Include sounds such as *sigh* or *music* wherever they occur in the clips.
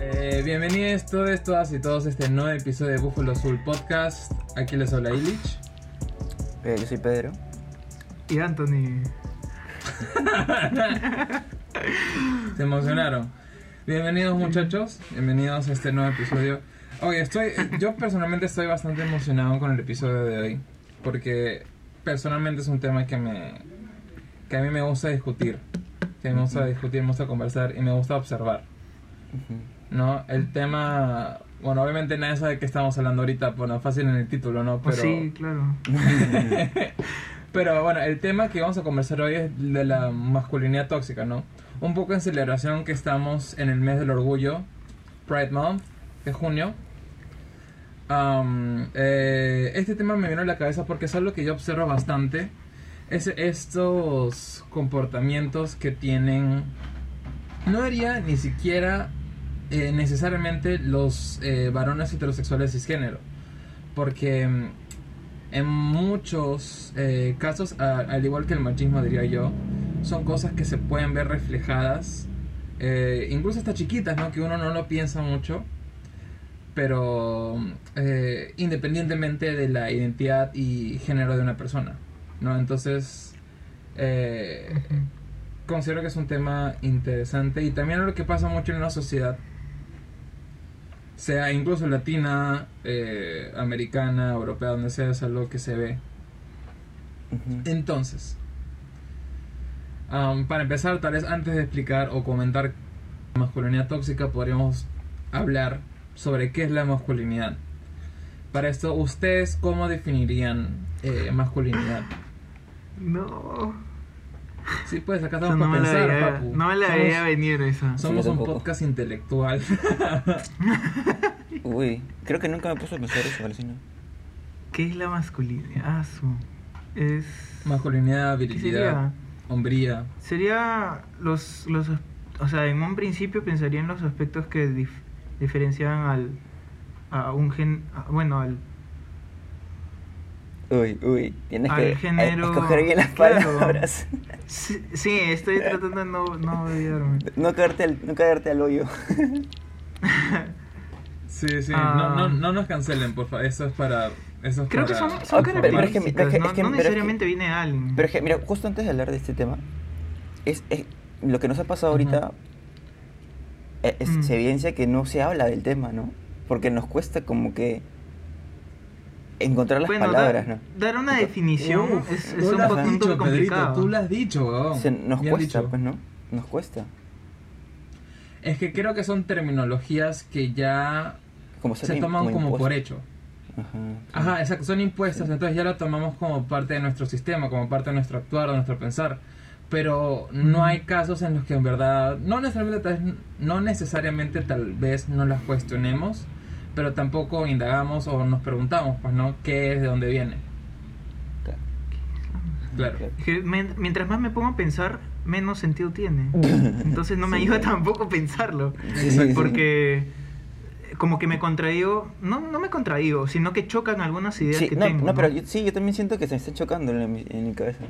Eh, bienvenidos todos, todas y todos a este nuevo episodio de Búfalo Azul Podcast. Aquí les habla Illich. Eh, yo soy Pedro. Y Anthony. *laughs* Se emocionaron. Bienvenidos muchachos, bienvenidos a este nuevo episodio. Oye, estoy, yo personalmente estoy bastante emocionado con el episodio de hoy, porque personalmente es un tema que me, que a mí me gusta discutir, que me gusta discutir, me gusta conversar y me gusta observar. ¿No? El tema, bueno, obviamente nadie sabe de qué estamos hablando ahorita, bueno, fácil en el título, ¿no? Pero, Sí, claro. *laughs* pero bueno, el tema que vamos a conversar hoy es de la masculinidad tóxica, ¿no? Un poco en celebración que estamos en el mes del orgullo, Pride Month, de junio. Am, eh, este tema me vino a la cabeza porque es algo que yo observo bastante. Es estos comportamientos que tienen, no diría ni siquiera eh, necesariamente los eh, varones heterosexuales cisgénero. Porque mm, en muchos eh, casos, a- al igual que el machismo diría yo, son cosas que se pueden ver reflejadas, incluso hasta chiquitas, ¿no? Que uno no lo piensa mucho, pero eh, independientemente de la identidad y género de una persona, ¿no? Entonces, considero que es un tema interesante y también lo que pasa mucho en la sociedad, sea incluso latina, eh, americana, europea, donde sea, es algo que se ve. Entonces, para empezar, tal vez antes de explicar o comentar masculinidad tóxica, podríamos hablar sobre qué es la masculinidad. Para esto, ¿ustedes cómo definirían eh, masculinidad? No. Sí, pues acá estamos no, para pensar, veía, papu. no me la Somos- veía venir esa. Somos un podcast intelectual. *laughs* Uy, creo que nunca me puse a pensar eso, Alucina. ¿Qué es la masculinidad? Ah, su. Es. Masculinidad, ¿Qué virilidad, sería? hombría. Sería los, los. O sea, en un principio pensaría en los aspectos que dif- diferencian al. A un gen. a- bueno, al. Uy, uy, tienes Al que género- escoger bien las claro. palabras. Sí, sí, estoy tratando de no, no olvidarme. No caerte al, no caerte al hoyo. *laughs* Sí, sí, Ah. no, no, no nos cancelen, por favor. Eso es para. Eso es Creo que son, son pero- es que- pero es que- no, es que- no pero es que- necesariamente viene alguien. Pero es que, mira, justo antes de hablar de este tema, es, es- lo que nos ha pasado ahorita eh, es- Mm. se evidencia que no se habla del tema, ¿no? Porque nos cuesta como que encontrar las Bueno, palabras, dar, ¿no? dar una definición Uf, es, es un poco Pedrito, complicado. tú lo has dicho, weón. Se- nos Bien cuesta, dicho. pues, ¿no? Nos cuesta. Es que creo que son terminologías que ya Como se toman como por hecho. Ajá. Ajá, exacto, son impuestas, entonces ya lo tomamos como parte de nuestro sistema, como parte de nuestro actuar, de nuestro pensar. Pero no hay casos en los que en verdad, no necesariamente tal vez, no necesariamente tal vez no las cuestionemos, pero tampoco indagamos o nos preguntamos, pues, ¿no? ¿Qué es, de dónde viene? Claro. Es que men- mientras más me pongo a pensar, menos sentido tiene. *laughs* Entonces no me ayuda tampoco pensarlo. Sí, sí, sí. Porque eh, como que me contradigo, no, no me contradigo, sino que chocan algunas ideas Sí, que no, tengo. no, pero yo, sí, yo también siento que se me está chocando en, mi- en mi cabeza.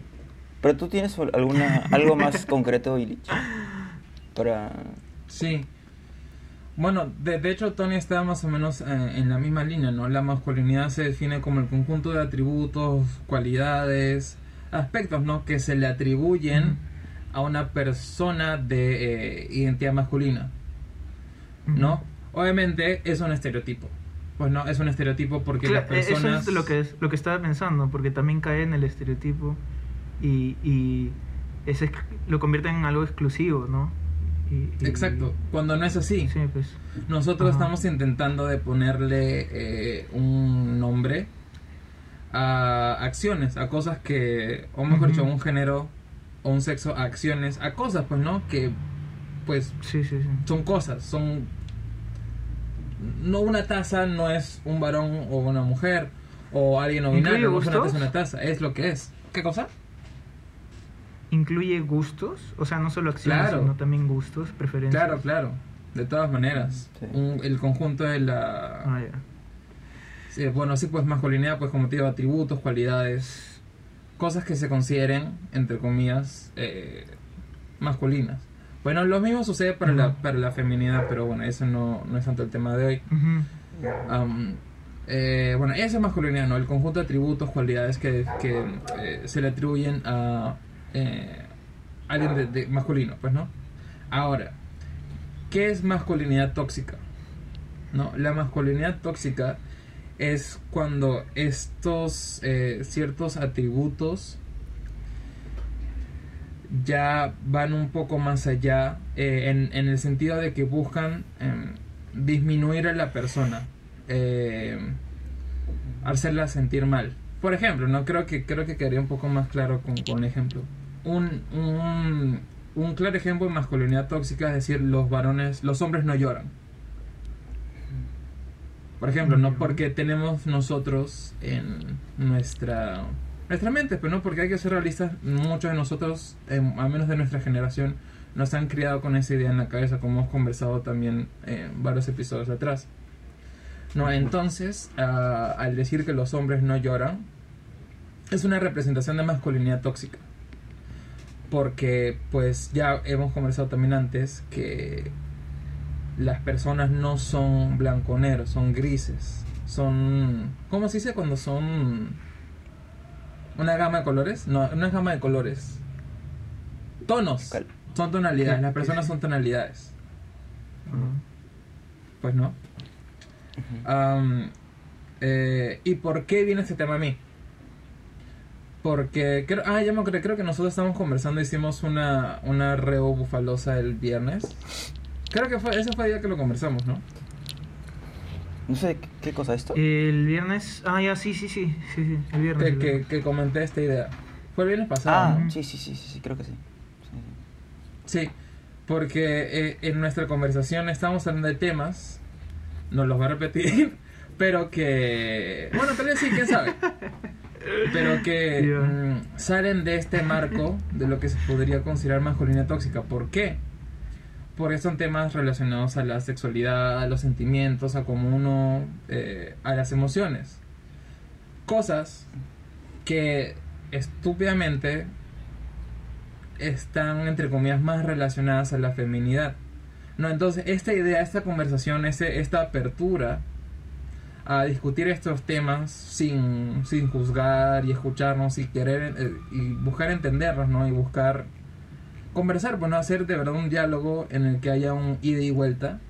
Pero tú tienes alguna, algo más *laughs* concreto, Illich, para... Sí. Bueno, de, de hecho Tony está más o menos eh, en la misma línea, ¿no? La masculinidad se define como el conjunto de atributos, cualidades, aspectos, ¿no? Que se le atribuyen a una persona de eh, identidad masculina, ¿no? Obviamente es un estereotipo. Pues no, es un estereotipo porque las personas... Eso es lo que, es, lo que estaba pensando, porque también cae en el estereotipo y, y ex- lo convierte en algo exclusivo, ¿no? Y- y- Exacto, cuando no es así. Sí, pues. Nosotros Ajá. estamos intentando de ponerle eh, un nombre a acciones, a cosas que, o mejor dicho, a un género o un sexo, a acciones, a cosas, pues, ¿no? Que, pues, Sí, sí, sí. son cosas, son... No una taza no es un varón o una mujer, o alguien no ¿Incluye binario, no es una taza, es lo que es. ¿Qué cosa? ¿Incluye gustos? O sea, no solo acciones, Claro. sino también gustos, preferencias. Claro, claro, de todas maneras. Sí. Un- el conjunto de la... Ah, ya. Sí, bueno, sí, pues masculinidad, pues como te digo, atributos, cualidades, cosas que se consideren, entre comillas, eh, masculinas. Bueno, lo mismo sucede para, la, para la feminidad, pero bueno, eso no, no es tanto el tema de hoy. Am, eh, bueno, esa es masculinidad, ¿no? El conjunto de atributos, cualidades que, que, eh, se le atribuyen a eh, alguien de, masculino, pues, ¿no? Ahora, ¿qué es masculinidad tóxica? ¿No? La masculinidad tóxica es cuando estos eh, ciertos atributos ya van un poco más allá eh, en, el sentido de que buscan em, disminuir a la persona, eh, hacerla sentir mal. Por ejemplo, no creo que creo que quedaría un poco más claro con, con un ejemplo. Un, un, un claro ejemplo de masculinidad tóxica es decir, los varones, los hombres no lloran. Por ejemplo, no porque tenemos nosotros en nuestra nuestra mente, pero no porque hay que ser realistas, muchos de nosotros, eh, al menos de nuestra generación, nos han criado con esa idea en la cabeza, como hemos conversado también en varios episodios atrás. No, entonces, ah, al decir que los hombres no lloran, es una representación de masculinidad tóxica. Porque, pues, ya hemos conversado también antes que las personas no son blanco-negro, son grises. Son. ¿Cómo se dice cuando son.? Una gama de colores? No, una gama de colores. Tonos. Son tonalidades. Las personas son tonalidades. Pues no. Eh, ¿Y por qué viene este tema a mí? Porque creo, ah, ya me acordé, creo que nosotros estábamos conversando, hicimos una, una reo bufalosa el viernes. Creo que fue, ese fue el día que lo conversamos, ¿no? No sé qué, cosa es esto. El viernes. Ah, ya, sí, sí, sí. sí, sí el viernes. Que, el que, viernes. que comenté esta idea. Fue el viernes pasado. ah, ¿no? sí, sí, sí, sí, sí, creo que sí. Sí, Sí, porque eh, en nuestra conversación estamos hablando de temas, no los va a repetir, *laughs* pero que, bueno, tal vez sí, quién sabe, *laughs* pero que Ya. mm, salen de este marco de lo que se podría considerar masculinidad tóxica. ¿Por qué? Porque son temas relacionados a la sexualidad, a los sentimientos, a cómo uno, eh, a las emociones. Cosas que estúpidamente están, entre comillas, más relacionadas a la feminidad. No, entonces, esta idea, esta conversación, ese, esta apertura a discutir estos temas sin, sin juzgar y escucharnos y querer eh, y buscar entendernos, ¿no? Y buscar conversar, bueno, hacer de verdad un diálogo en el que haya un ida y vuelta.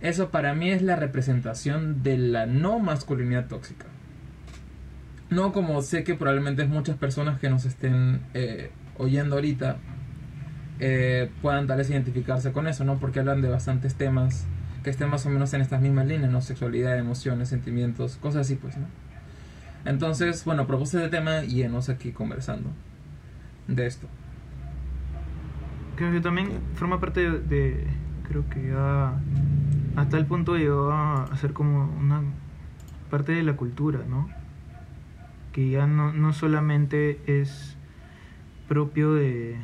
Eso para mí es la representación de la no masculinidad tóxica. No como sé que probablemente muchas personas que nos estén eh, oyendo ahorita eh, puedan tal vez identificarse con eso, ¿no? Porque hablan de bastantes temas que estén más o menos en estas mismas líneas, ¿no? Sexualidad, emociones, sentimientos, cosas así, pues, ¿no? Entonces, bueno, propuse este tema y enos aquí conversando de esto. Creo que también forma parte de, creo que ya hasta el punto llegó a ser como una parte de la cultura, ¿no? Que ya no, no solamente es propio de,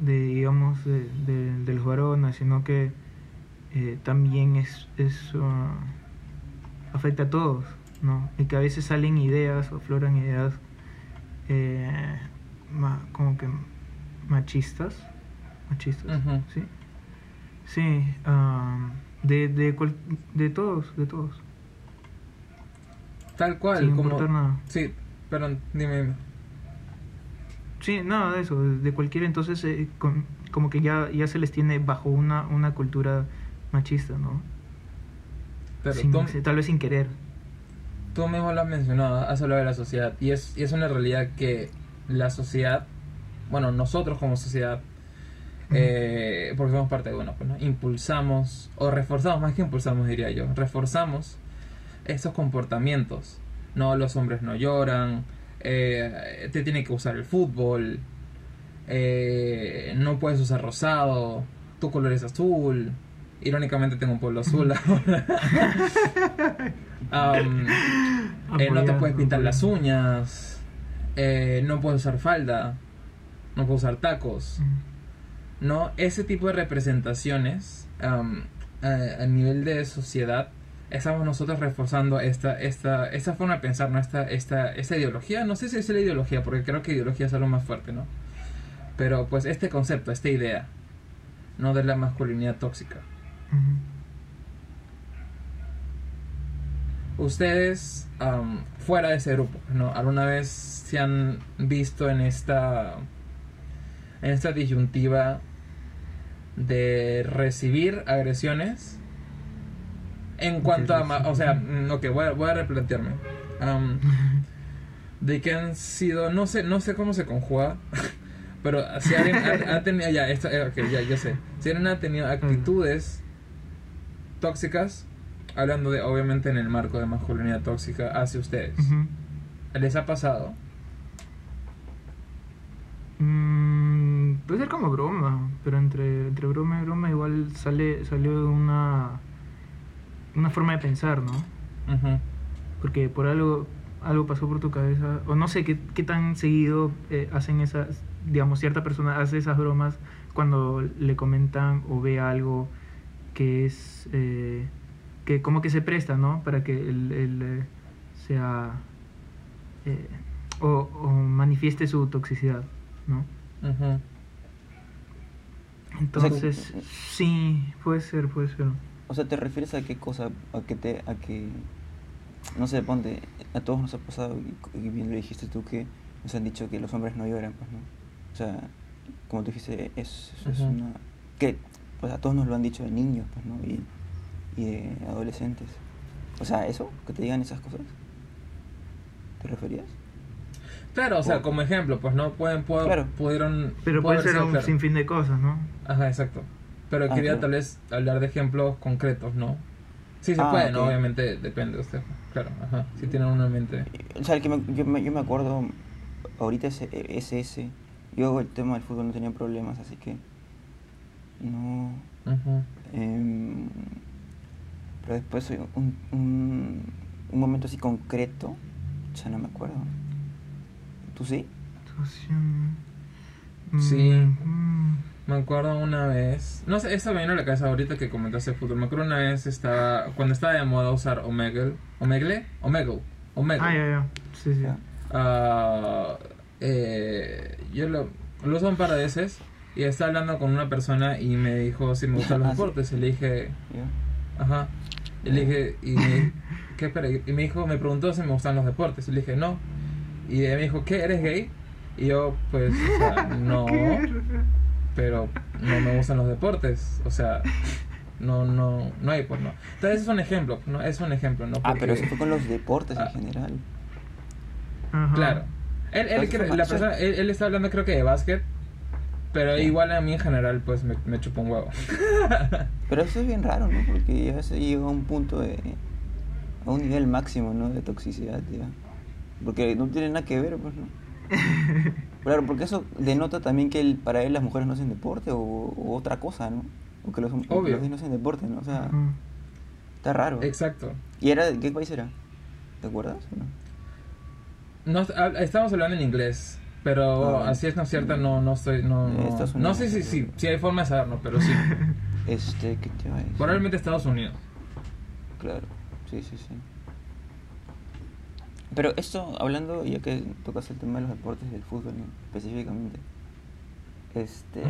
de digamos, de, de- de los varones, sino que eh, también es, es ah, afecta a todos, ¿no? Y que a veces salen ideas o afloran ideas eh, ma- como que machistas, machistas, sí, sí, de de, cual- de todos, de todos, Tal cual, sin como... importar nada. Sí, perdón, dime, dime. Sí, nada de eso, de cualquiera, entonces eh, con- como que ya, ya se les tiene bajo una, una cultura machista, ¿no? Pero Sin- tú, tal vez sin querer. tú mismo lo has mencionado, has hablado de la sociedad y es, y es una realidad que la sociedad, bueno, nosotros como sociedad, eh, porque somos parte de uno, pues, ¿no? impulsamos o reforzamos, más que impulsamos diría yo, reforzamos estos comportamientos. No, los hombres no lloran, eh, te tiene que usar el fútbol, eh, no puedes usar rosado, tu color es azul. Irónicamente tengo un pueblo azul ahora. *laughs* Eh, no te puedes pintar las uñas, eh, no puedes usar falda, no puedes usar tacos. ¿no? Ese tipo de representaciones a, a nivel de sociedad, estamos nosotros reforzando esta, esta, esta forma de pensar, ¿no? Esta, esta, esta ideología, no sé si es la ideología, porque creo que ideología es algo más fuerte, ¿no? Pero pues este concepto, esta idea, no de la masculinidad tóxica. Ustedes, fuera de ese grupo, ¿no? ¿Alguna vez se han visto en esta, en esta disyuntiva de recibir agresiones? En cuanto a, o sea, mm, ok, voy a, voy a replantearme. *laughs* De que han sido, no sé, no sé cómo se conjuga, *laughs* pero si alguien ha, ha tenido, ya, esto, eh, ok, ya, ya sé. Si alguien ha tenido actitudes tóxicas, hablando de, obviamente, en el marco de masculinidad tóxica hacia ustedes. ¿les ha pasado? Mm, puede ser como broma, pero entre, entre broma y broma igual sale, salió una, una forma de pensar, ¿no? Porque por algo, algo pasó por tu cabeza, o no sé qué, qué tan seguido eh, hacen esas, digamos, cierta persona hace esas bromas cuando le comentan o ve algo que es, eh, que como que se presta, ¿no? Para que él, él, eh, sea, eh, o, o manifieste su toxicidad, ¿no? Ujú. Entonces, sí, puede ser, puede ser. O sea, ¿te refieres a qué cosa? A que te, a que, no sé, ponte, a todos nos ha pasado, y, y bien lo dijiste tú, que nos han dicho que los hombres no lloran, pues, ¿no? O sea, como tú dijiste, es, es- una... Que, pues a todos nos lo han dicho de niños, pues, ¿no? Y, y de adolescentes. O sea, ¿eso? ¿Que te digan esas cosas? ¿Te referías? Claro, o sea, como ejemplo, pues no pueden, puedo- Claro. pudieron... Pero puede ser un claro. sinfín de cosas, ¿no? Ajá, exacto. Pero Ah, quería claro. tal vez hablar de ejemplos concretos, ¿no? Sí se Ah, puede, ¿no? Obviamente depende de usted. Claro, ajá. Si tienen una en mente. O sea, el que me- yo, me, yo me acuerdo, ahorita ese, ese, yo el tema del fútbol no tenía problemas, así que no... Em, pero después un, un, un momento así concreto, ya no me acuerdo. ¿Tú sí? Sí. Mm, Me acuerdo una vez, no sé, esa me vino a la cabeza ahorita que comentaste fútbol. Me acuerdo una vez estaba, cuando estaba de moda usar Omegle, Omegle, Omegle, Omegle. Ah, ya, ya. Sí, sí. Ya. Eh, yo lo, lo uso un par de veces y estaba hablando con una persona y me dijo si me gustan los *laughs* Ah, deportes. Y le dije, ajá. Y le dije, y me, *laughs* ¿qué espera? Y me dijo, me preguntó si me gustan los deportes. Y le dije, no. Y ella me dijo, ¿qué? ¿Eres gay? Y yo, pues, o sea, *laughs* no. Pero no me gustan los deportes. O sea, no, no, no hay, pues no. Entonces es un ejemplo, ¿no? Es un ejemplo, ¿no? Ah, pero eso fue con los deportes Ah. en general. Ajá. Claro. Él, él, la persona, él, él está hablando creo que de básquet, pero Sí. igual a mí en general pues me, me chupa un huevo. *laughs* Pero eso es bien raro, ¿no? Porque ya se llega a un punto de... a un nivel máximo, ¿no? De toxicidad, ya. Porque no tiene nada que ver, pues, ¿no? *laughs* Claro, porque eso denota también que el- para él las mujeres no hacen deporte o, o otra cosa, ¿no? O que los, gays no hacen deporte, ¿no? O sea, está raro. Exacto. ¿Y era de qué país era? ¿Te acuerdas o no? No, hab- estamos hablando en inglés, pero Ah, así es no es cierta, no, no estoy, no, no, no sé si, si, si hay forma de saberlo, pero sí. *laughs* Este, ¿qué te iba a decir? Probablemente Estados Unidos. Claro, sí, sí, sí. Pero esto, hablando, ya que tocas el tema de los deportes del fútbol, ¿no? específicamente, este,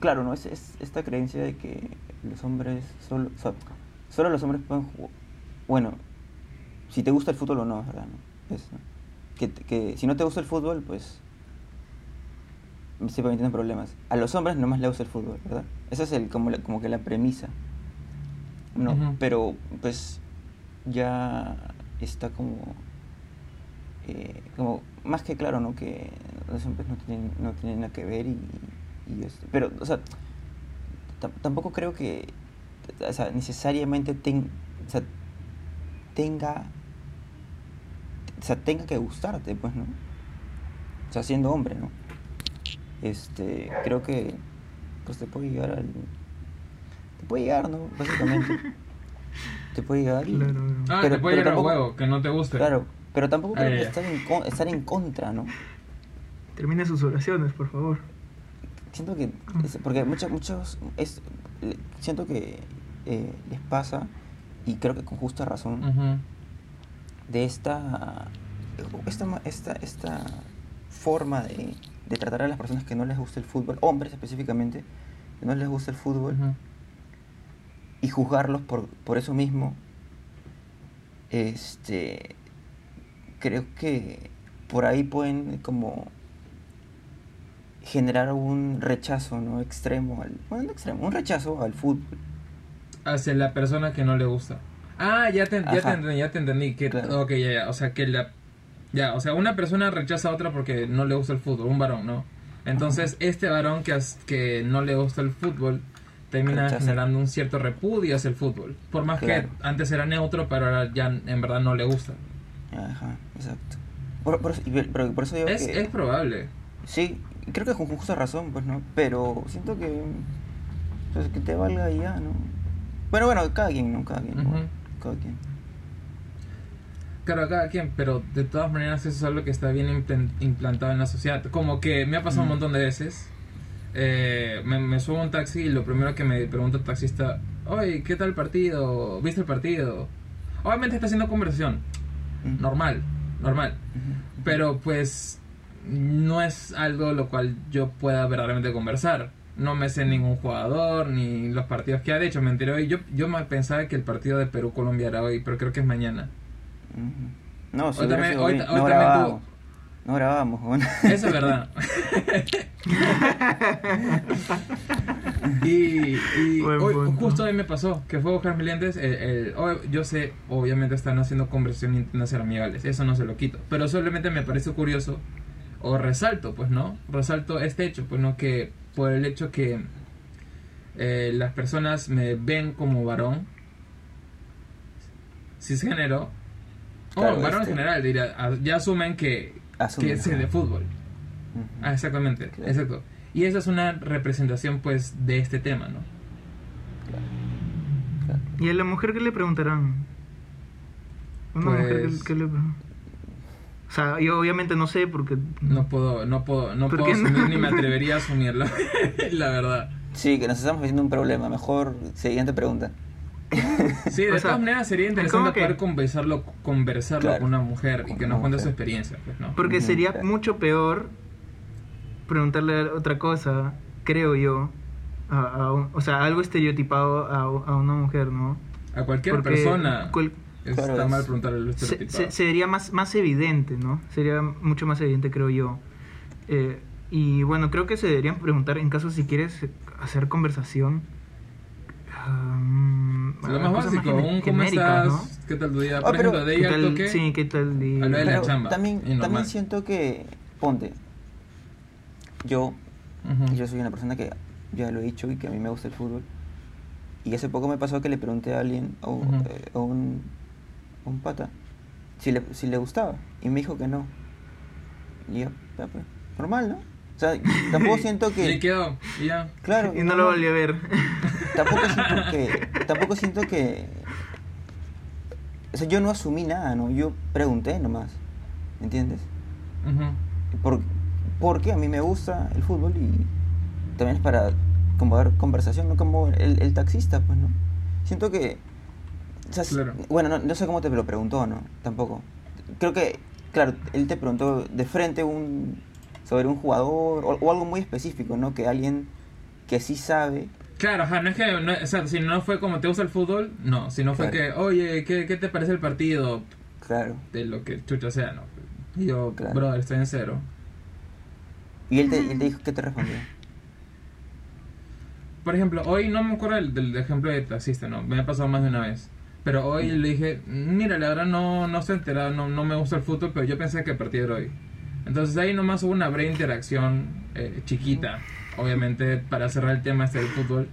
claro, ¿no? Es, es esta creencia de que los hombres, solo, so- solo los hombres pueden jugar, bueno, si te gusta el fútbol o no, ¿verdad? ¿no? Es, ¿no? Que, que si no te gusta el fútbol, pues siempre tienen problemas. A los hombres nomás les gusta el fútbol, ¿verdad? Esa es el, como, la- como que la premisa. No, pero pues ya está como, eh, como más que claro, ¿no? Que los hombres no tienen, no tienen nada que ver y, y este, pero, o sea, tam- tampoco creo que, o sea, necesariamente ten- o sea, tenga, o sea, tenga que gustarte, pues, ¿no? O sea, siendo hombre, ¿no? Este, creo que, pues te puede llegar al, te puede llegar, ¿no? Básicamente. *laughs* te puede llegar y... Claro, claro. Ah, Pero- te puede pero llegar a tampoco- huevo, que no te guste. Claro, pero tampoco Ah, creo que ya. estar en, con- estar en contra, ¿no? Termine sus oraciones, por favor. Siento que, es- porque muchos, muchos, es, siento que eh, les pasa, y creo que con justa razón, de esta, esta, ma- esta, esta forma de, de tratar a las personas que no les gusta el fútbol, hombres específicamente, que no les gusta el fútbol, y juzgarlos por, por eso mismo, este, creo que por ahí pueden como generar un rechazo, ¿no? Extremo, al, bueno, no extremo, un rechazo al fútbol. Hacia la persona que no le gusta. Ah, ya te, ya te ya te entendí. Que, Claro. Ya, ya. O sea, que la. Ya, o sea, una persona rechaza a otra porque no le gusta el fútbol, un varón, ¿no? Entonces, este varón que, as- que no le gusta el fútbol termina Rechaza. generando un cierto repudio hacia el fútbol. Por más Claro. que antes era neutro, pero ahora ya en verdad no le gusta. Ajá, exacto. Por, por pero por eso digo Es, que... es probable. Sí, creo que con justa razón, pues, ¿no? Pero siento que... Pues que te valga ya, ¿no? Bueno, bueno, cada quien, ¿no? Cada quien. Ujú. Cada quien. Claro, cada quien, pero de todas maneras eso es algo que está bien implan- implantado en la sociedad. Como que me ha pasado un Mm. montón de veces. Eh, me, me subo a un taxi y lo primero que me pregunta el taxista, oye, ¿qué tal el partido? ¿Viste el partido? Obviamente está haciendo conversación, Ujú. normal, normal. Ujú. Pero pues no es algo lo cual yo pueda verdaderamente conversar. No me sé ningún jugador ni los partidos que ha hecho. Me enteré hoy. Yo, yo me pensaba que el partido de Perú-Colombia era hoy, pero creo que es mañana. No, si Hoy también- sido hoy- hoy, hoy no también grabábamos. No grabábamos, bueno. Eso es verdad. *laughs* y y hoy- justo hoy me pasó que fue a buscar mis lentes. el- el- hoy- yo sé, obviamente están haciendo conversión internacional amigales. Eso no se lo quito. Pero solamente me parece curioso. O resalto, pues, ¿no? Resalto este hecho, pues, ¿no? Que por el hecho que eh, las personas me ven como varón, cisgénero, o Claro, varón este- en general, diría, ya asumen que, Asumen, que ajá. de fútbol. Ujú. Ah, exactamente, Claro. exacto. Y esa es una representación, pues, de este tema, ¿no? Claro. Claro. ¿Y a la mujer qué le preguntarán? Una mujer Pues- ¿qué, qué le pregun- O sea, yo obviamente no sé porque... No puedo, no puedo, no ¿Por puedo qué no? asumir ni me *laughs* atrevería a asumirlo, *laughs* la verdad. Sí, que nos estamos haciendo un problema. Mejor, siguiente pregunta. Sí, de O sea, todas maneras sería es interesante poder conversarlo, conversarlo Claro. con una mujer y que nos cuente su experiencia, pues, ¿no? Porque sería claro. mucho peor preguntarle otra cosa, creo yo. A, a un- o sea, algo estereotipado a, a una mujer, ¿no? A cualquier Porque persona cual- está Claro, mal preguntarle lo se- estereotipado. se- sería más, más evidente, ¿no? Sería mucho más evidente, creo yo. Eh, y bueno, creo que se deberían preguntar en caso si quieres hacer conversación. um, Lo más cosas básico, gene- un ¿cómo estás? ¿Qué tal tu día? Ah, Por pero- ejemplo, de ¿Qué ella al tal-. Sí, ¿qué tal? día? Habla de la chamba, También, también siento que, ponte, yo, yo soy una persona que ya lo he dicho y que a mí me gusta el fútbol. Y hace poco me pasó que le pregunté a alguien, a un, eh, a un, a un pata, si le, si le gustaba. Y me dijo que no. Y yo, ya, pues, normal, ¿no? O sea, tampoco *laughs* siento que... quedó, y ya. Claro, *laughs* Y no lo volví a ver. Tampoco siento que. Tampoco siento que. O sea, yo no asumí nada, ¿no? Yo pregunté nomás. ¿Me entiendes? Ujú. Por, porque a mí me gusta el fútbol y también es para como dar conversación, ¿no? Como el, el taxista, pues, ¿no? Siento que. o sea, Claro. Bueno, no, no sé cómo te lo preguntó, ¿no? Tampoco. Creo que, claro, él te preguntó de frente un sobre un jugador o, o algo muy específico, ¿no? Que alguien que sí sabe. Claro, ajá, no es que, no, o sea, si no fue como te gusta el fútbol, no, si no fue Claro. que, oye, ¿qué, ¿qué te parece el partido? Claro. De lo que chucha sea, no. Y yo, Claro. brother, estoy en cero. Y él te, él te *laughs* dijo, ¿qué te respondió? Por ejemplo, hoy no me acuerdo del, del ejemplo de taxista, no, me ha pasado más de una vez. Pero hoy le dije, mira, la verdad no, no estoy enterado, no, no me gusta el fútbol, pero yo pensé que el partido era hoy. Entonces ahí nomás hubo una breve interacción eh, chiquita, obviamente, para cerrar el tema este del fútbol.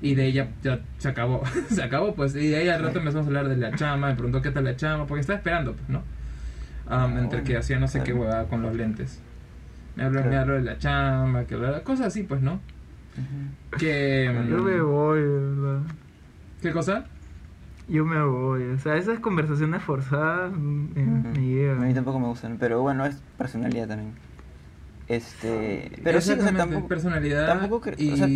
Y de ella ya se acabó, *laughs* se acabó pues. Y de ahí al rato empezamos a hablar de la chama, me preguntó qué tal la chama, porque estaba esperando, pues, ¿no? Ah, entre que hacía no sé qué huevada con los lentes. Me habló, me habló de la chama, que cosas así, pues, ¿no? Que... Yo me voy, verdad. ¿Qué cosa? Yo me voy. O sea, esas conversaciones forzadas mm, eh, Ujú. me A mí tampoco me gustan, pero bueno, es personalidad también. Este, pero sí, o sea, tampoco, personalidad tampoco y o sea,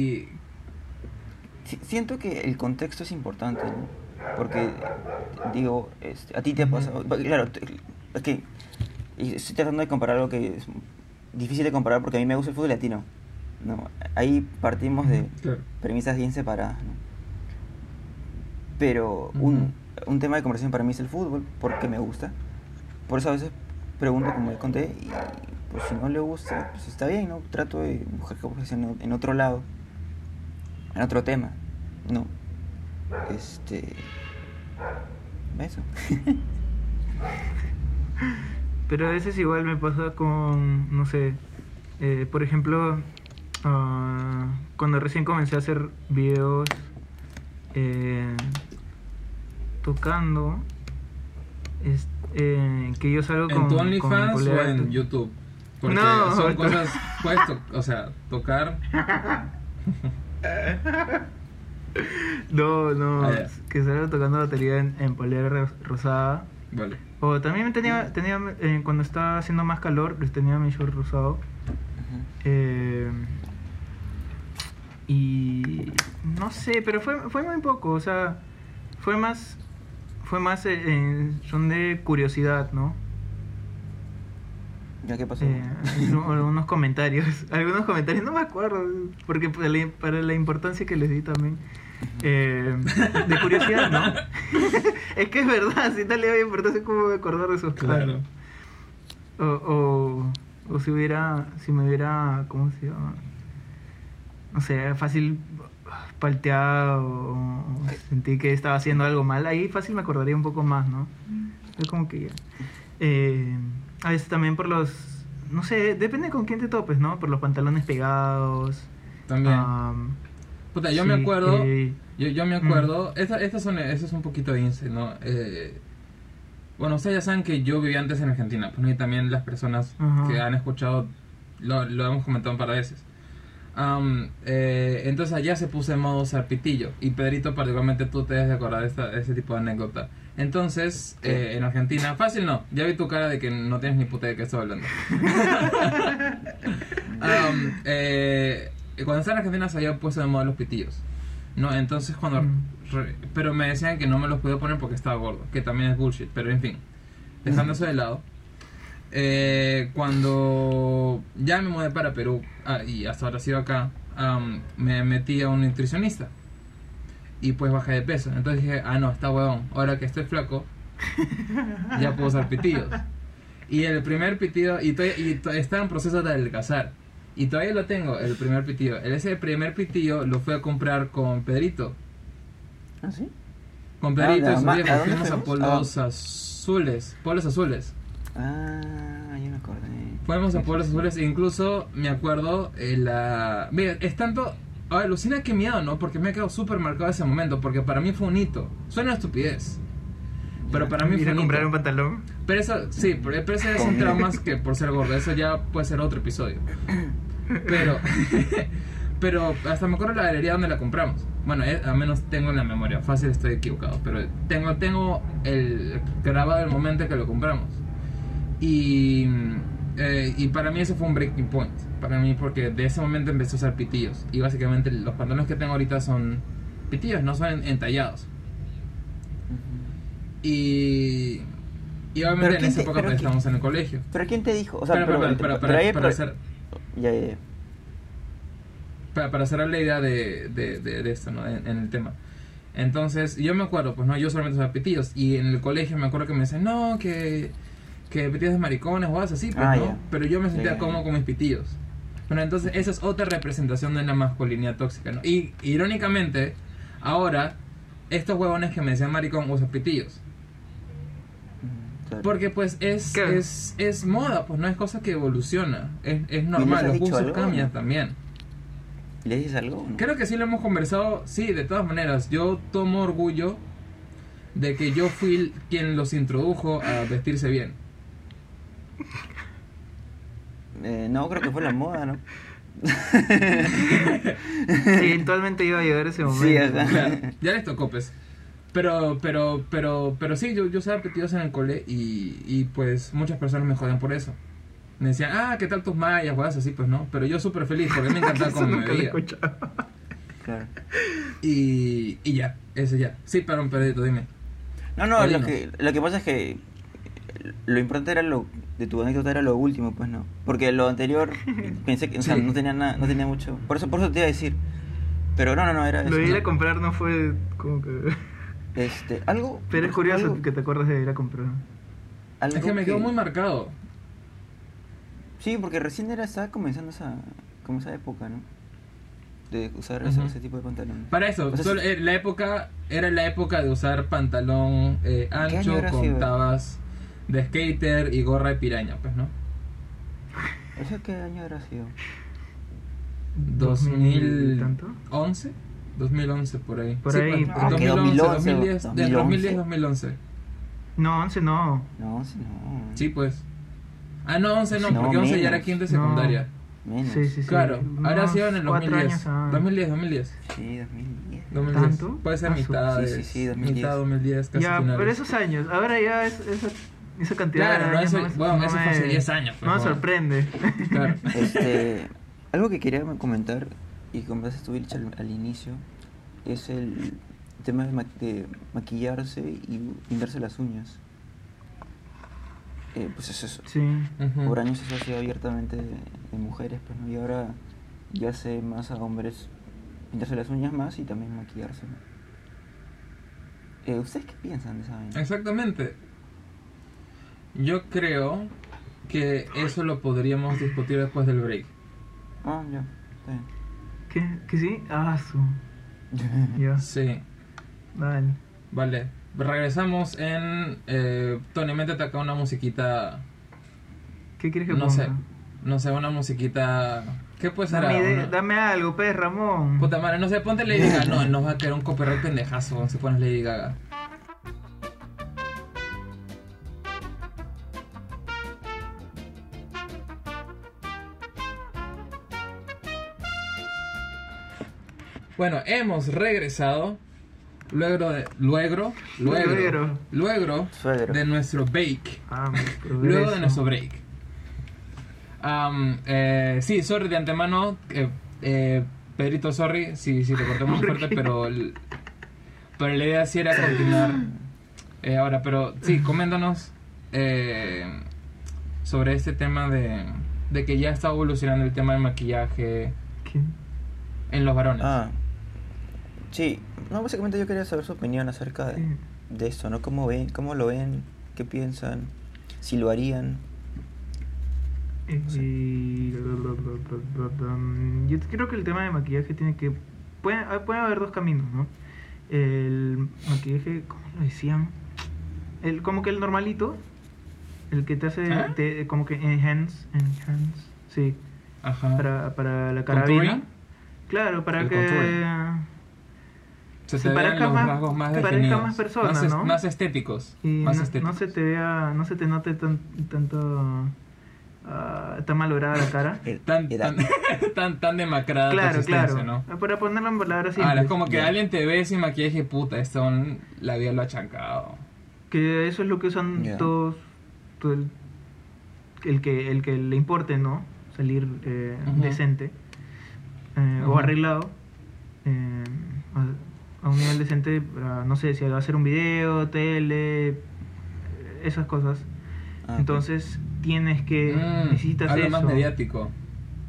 siento que el contexto es importante, ¿no? Porque, digo, este, a ti te ha pasado, claro, te- es que estoy tratando de comparar algo que es difícil de comparar porque a mí me gusta el fútbol latino. ¿no? Ahí partimos de Claro. premisas bien separadas. ¿no? Pero un, un tema de conversación para mí es el fútbol, porque me gusta. Por eso a veces pregunto, como les conté, y pues si no le gusta, pues está bien, ¿no? Trato de buscar conversación en- en otro lado, en otro tema, ¿no? Este. Eso. *laughs* Pero a veces igual me pasa con, no sé, eh, por ejemplo, ah, cuando recién comencé a hacer videos eh, tocando, es- eh, que yo salgo con... ¿En tu con OnlyFans o en YouTube? Porque No. son cosas, puedes to- o sea, tocar. No, no, Ah, que salgo tocando batería en, en polera ro- rosada. Vale. O también tenía, tenía eh, cuando estaba haciendo más calor, pues tenía mi short rosado. Eh, y no sé, pero fue, fue muy poco, o sea, fue más, fue más, eh, eh, son de curiosidad, ¿no? ¿Ya qué pasó? Eh, *laughs* no, algunos comentarios, *laughs* algunos comentarios, no me acuerdo, porque para la, para la importancia que les di también. eh, de curiosidad, ¿no? *laughs* es que es verdad, si tal le doy importancia, ¿cómo voy a acordar de esos Claro. O, o, o si hubiera, si me hubiera, ¿cómo se llama? No sé, fácil palteado o sentí que estaba haciendo algo mal, ahí fácil me acordaría un poco más, ¿no? Es como que ya. Eh, a veces también por los, no sé, depende con quién te topes, ¿no? Por los pantalones pegados. También. am, Puta, yo me acuerdo. eh, Yo, yo me Mm. acuerdo. Esta, estas son, es un poquito de ince, ¿no? Eh, bueno, ustedes ya saben que yo vivía antes en Argentina, pues, ¿no? y también las personas que han escuchado lo, lo hemos comentado un par de veces. Am, eh, entonces allá se puso en modo zarpitillo. Y Pedrito, particularmente tú te debes de acordar de, esta, de ese tipo de anécdota. Entonces, Sí. eh, en Argentina, fácil no, ya vi tu cara de que no tienes ni puta de qué estoy hablando. Am, *laughs* eh, cuando estaba en Argentina se había puesto de moda los pitillos. No, entonces cuando... Mm. re- pero me decían que no me los podía poner porque estaba gordo, que también es bullshit, pero en fin. Dejando eso de lado. eh, cuando ya me mudé para Perú ah, y hasta ahora sigo acá, am, me metí a un nutricionista. Y pues bajé de peso. Entonces dije, ah no, está huevón. Ahora que estoy flaco, *laughs* ya puedo usar pitillos. Y el primer pitido, y, to- y to- está en proceso de adelgazar. Y todavía lo tengo, el primer pitillo. Ese primer pitillo lo fui a comprar con Pedrito. ¿Ah, sí? Con Pedrito ¿A y. ¿A dónde Fuimos a? Polos Azules. Polos Azules. Ah, ya me acordé. Fuimos a sí. Azules e incluso me acuerdo eh, la... Mira, es tanto... A ver, alucina que miedo, ¿no? Porque me ha quedado súper marcado ese momento, porque para mí fue un hito. Suena estupidez. Pero para mí ir fue a un comprar hito. un pantalón. Pero eso, sí, pero, pero eso ya son traumas que por ser gordo, eso ya puede ser otro episodio. Pero, *laughs* pero hasta me acuerdo la galería donde la compramos. Bueno, eh, al menos tengo en la memoria, fácil estoy equivocado, pero tengo, tengo el grabado el momento en que lo compramos. Y, eh, y para mí ese fue un breaking point, para mí porque de ese momento empecé a usar pitillos. Y básicamente los pantalones que tengo ahorita son pitillos, no son entallados. Ujú. Y, y obviamente Pero en ¿quién esa te- época pero pues, estábamos en el colegio. ¿Pero quién te dijo? O sea, pero, espera, espera, pero para, pero- hacer, Ya, ya, ya. para, para cerrar la idea de, de, de, de esto, ¿no? En, en el tema. Entonces, yo me acuerdo, pues no, yo solamente usaba pitillos. Y en el colegio me acuerdo que me decían, no, que, que pitillos de maricones o así, pues Ah, no. ya. Pero yo me sentía Ya. cómodo con mis pitillos. Bueno, entonces esa es otra representación de la masculinidad tóxica, ¿no? Y irónicamente, ahora, estos huevones que me decían maricón usan pitillos. Claro. Porque pues es, es, es moda, pues no es cosa que evoluciona. Es, es normal, los gustos cambian no? también. ¿Le dices algo? no? Creo que sí lo hemos conversado, sí, de todas maneras. Yo tomo orgullo de que yo fui quien los introdujo a vestirse bien. Eh, no, creo que fue la moda, ¿no? Eventualmente iba a llegar ese momento. Sí. Claro, ya les tocó, pues. Pero, pero, pero, pero sí, yo, yo usaba en el cole y, y pues muchas personas me joden por eso. Me decían, ah, ¿qué tal tus mallas? Juegas así, pues no. Pero yo súper feliz porque me *laughs* encantaba cómo me veía. Claro. Y, y ya, eso ya. Sí, perdón, Pedrito, dime. No, no, Oye, lo no. que, lo que pasa es que lo importante era lo, de tu anécdota era lo último, pues no. Porque lo anterior *laughs* pensé que, o sea, Sí. no tenía nada, no tenía mucho. Por eso, por eso te iba a decir. Pero no, no, no, era Lo eso. de ir a comprar no fue como que... *laughs* Este, algo. Pero es curioso algo- que te acuerdas de ir a comprar. algo Es que me quedó muy marcado. Sí, porque recién era, estaba comenzando esa, como esa época, ¿no? De usar ese, ese tipo de pantalones. Para eso, O sea, solo- eh, la época era la época de usar pantalón eh, ancho con sido? tabas de skater y gorra de piraña, pues, ¿no? ¿Eso qué año habrá sido? 2000 y tanto. 2011, 2011 por ahí. Por Sí, ahí, pues, ahí. 2011, 2011, 2010, de 2011. 2010, 2011. No, 11 no. No, sí, no. Sí, pues. Ah, no, 11 no, No, porque 11 ya era menos. quinta y No. secundaria. Menos. Sí, sí, sí. Claro, habrá Unos sido en el cuatro 2010. años, ah. 2010, 2010. Sí, 2010. 2010. ¿Tanto? Puede ser Ah, mitad, sí, de- sí, sí, 2010. mitad 2010, casi Ya, finales. pero esos años. Ahora ya es, esa, esa cantidad Claro, de no, años eso- me- bueno, eso fue hace 10 años, pues, No me sorprende. Claro. *laughs* Este, algo que quería comentar, y como ya estuve dicho al, al inicio, es el tema de, ma- de maquillarse y pintarse las uñas. Eh, pues eso, es- Sí. Ujú. por años eso ha sido abiertamente de, de mujeres, pues, ¿no? y ahora ya sé más a hombres pintarse las uñas más y también maquillarse. ¿no? Eh, ¿Ustedes qué piensan de esa vaina? Exactamente. Yo creo que eso lo podríamos discutir después del break. Ah, ya, está bien. ¿Qué? ¿Que sí? Ah, su. *laughs* Ya. Sí, Dale. vale. Regresamos en... Eh, Tony, métete acá una musiquita... ¿Qué quieres que No ponga? sé. No sé, una musiquita... ¿Qué puede ser? Dame, dame algo, pues, Ramón. Puta madre, no sé, ponte Lady *laughs* Gaga. No, nos va a caer un copyright pendejazo si pones Lady Gaga. Bueno, hemos regresado luego de luego luego luego Suegro. de nuestro bake. Ah, Luego de nuestro break. Am, eh, sí, sorry de antemano. eh, eh, Pedrito, sorry si, si te corté muy ¿Por fuerte, pero, el- pero la idea sí era continuar eh, ahora. Pero sí, coméntanos eh, sobre este tema de, de que ya está evolucionando el tema del maquillaje ¿Quién? en los varones. Ah, sí, no, básicamente yo quería saber su opinión acerca de, Sí. de esto, ¿no? ¿Cómo ven, cómo lo ven, qué piensan, si lo harían? Eh, y- Yo creo que el tema de maquillaje tiene que. Puede, puede haber dos caminos, ¿no? El maquillaje, ¿cómo lo decían? El, como que el normalito, el que te hace. ¿Ah? te- como que enhance. Enhance. Sí, Ajá. para, para la carabina. Claro, para El que. Se se te vean parezca los más- rasgos más que definidos. más persona, más, es- ¿no? más estéticos. Y más no, estéticos. no se te vea, no se te note tan, tanto. ah, tan malograda la cara. *laughs* Tan, tan, *laughs* tan, tan demacrada Claro, existencia, claro. ¿no? Para ponerlo en palabras Ah, simples. es como que Ya. alguien te ve sin maquillaje, puta, esto un- la vida lo ha chancado. Que eso es lo que usan Ya. todos. todo el, el que, el que le importe, ¿no? Salir eh, Ujú. decente. eh, Ujú. O arreglado. eh, a, un nivel decente. para, no sé si va a hacer un video, tele. Esas cosas. Ah. Entonces tienes que. Mm, necesitas algo eso. más mediático.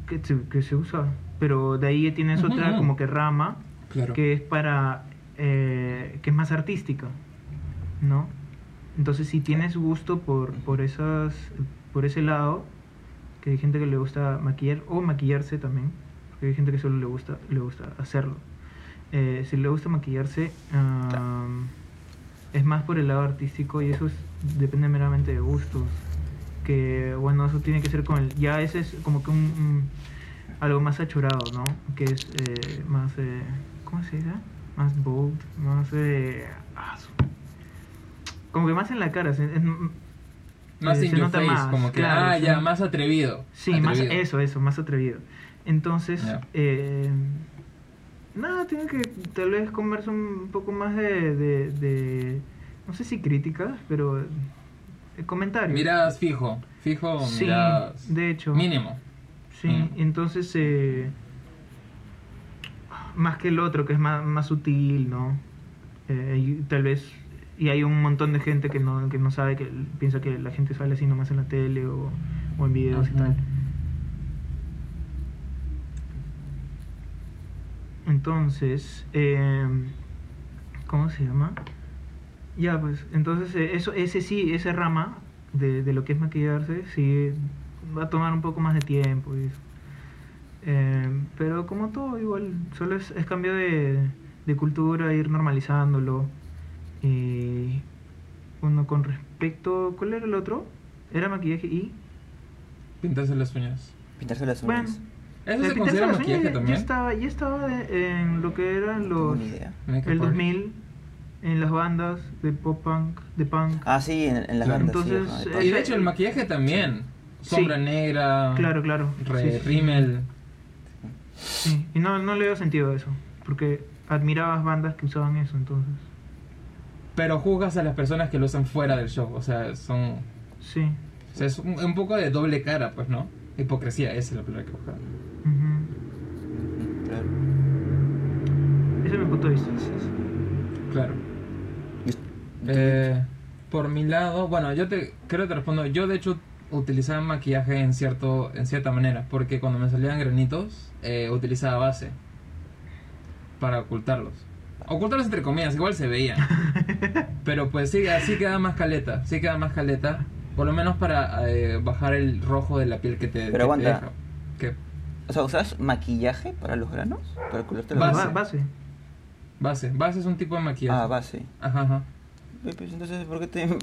que se, que se usa. Pero de ahí tienes otra como que rama Claro. que es para eh, que es más artística, ¿no? Entonces si tienes gusto por por esas por ese lado, que hay gente que le gusta maquillar o maquillarse también, porque hay gente que solo le gusta le gusta hacerlo. Eh, si le gusta maquillarse am, es más por el lado artístico y eso es- depende meramente de gustos. Que bueno, eso tiene que ser con el ya ese es como que un, un- algo más achurado, ¿no? Que es eh, más eh, ¿cómo se dice? Más bold, más eh, ah, como que más en la cara, se- es- Más eh, in se your nota face, más, como que, claro, ah, ya, más atrevido. Sí, más eso, eso, más atrevido. Entonces. Nada, tiene que tal vez comerse un poco más de, de, de- no sé si críticas, pero eh, comentarios. Miradas fijo, fijo, Sí, miradas. de hecho. Mínimo. Sí, Mm. entonces, eh, más que el otro, que es más, más sutil, ¿no? Eh, y tal vez Y hay un montón de gente que no, que no sabe, que piensa que la gente sale así nomás en la tele o, o en videos y tal. Entonces, eh, ¿cómo se llama? Ya, pues, entonces, eh, eso, ese sí, esa rama de, de lo que es maquillarse, sí, va a tomar un poco más de tiempo y eso. Eh, pero como todo, igual, solo es, es cambio de, de cultura, ir normalizándolo. Y bueno, con respecto, ¿cuál era el otro? Era maquillaje y... Pintarse las uñas. Pintarse las Bueno, uñas. ¿Eso se considera maquillaje también? Ya estaba, ya estaba de- en lo que eran No los... tengo ni idea. Makeup El art. 2000, en las bandas de pop punk, de punk. Ah, sí, en, en las Claro. bandas. Entonces, Y de hecho el maquillaje también. Sombra Sí. negra. Claro, claro. re- sí, sí, sí. rímel. Sí, y no, no le veo sentido a eso, porque admirabas bandas que usaban eso, entonces. Pero juzgas a las personas que lo usan fuera del show. O sea, son. Sí. O sea, es un, un poco de doble cara, pues, ¿no? Hipocresía, esa es la palabra que buscaba. Ujú. Claro. Ese es mi punto de vista. Claro. Y- Eh, por mi lado, bueno, yo te creo que te respondo. Yo de hecho utilizaba maquillaje en cierto, en cierta manera, porque cuando me salían granitos, eh, utilizaba base para ocultarlos. Ocultarlos entre comillas, igual se veían. *laughs* Pero pues sí, así queda más caleta, sí queda más caleta. Por lo menos para eh, bajar el rojo de la piel que te, que te Pero aguanta. deja. Que O sea, ¿usas maquillaje para los granos? ¿Para ocultarte los Base. Base. base, base es un tipo de maquillaje. Ah, base. Ajá, ajá. Pues, entonces, ¿por qué te...? *laughs*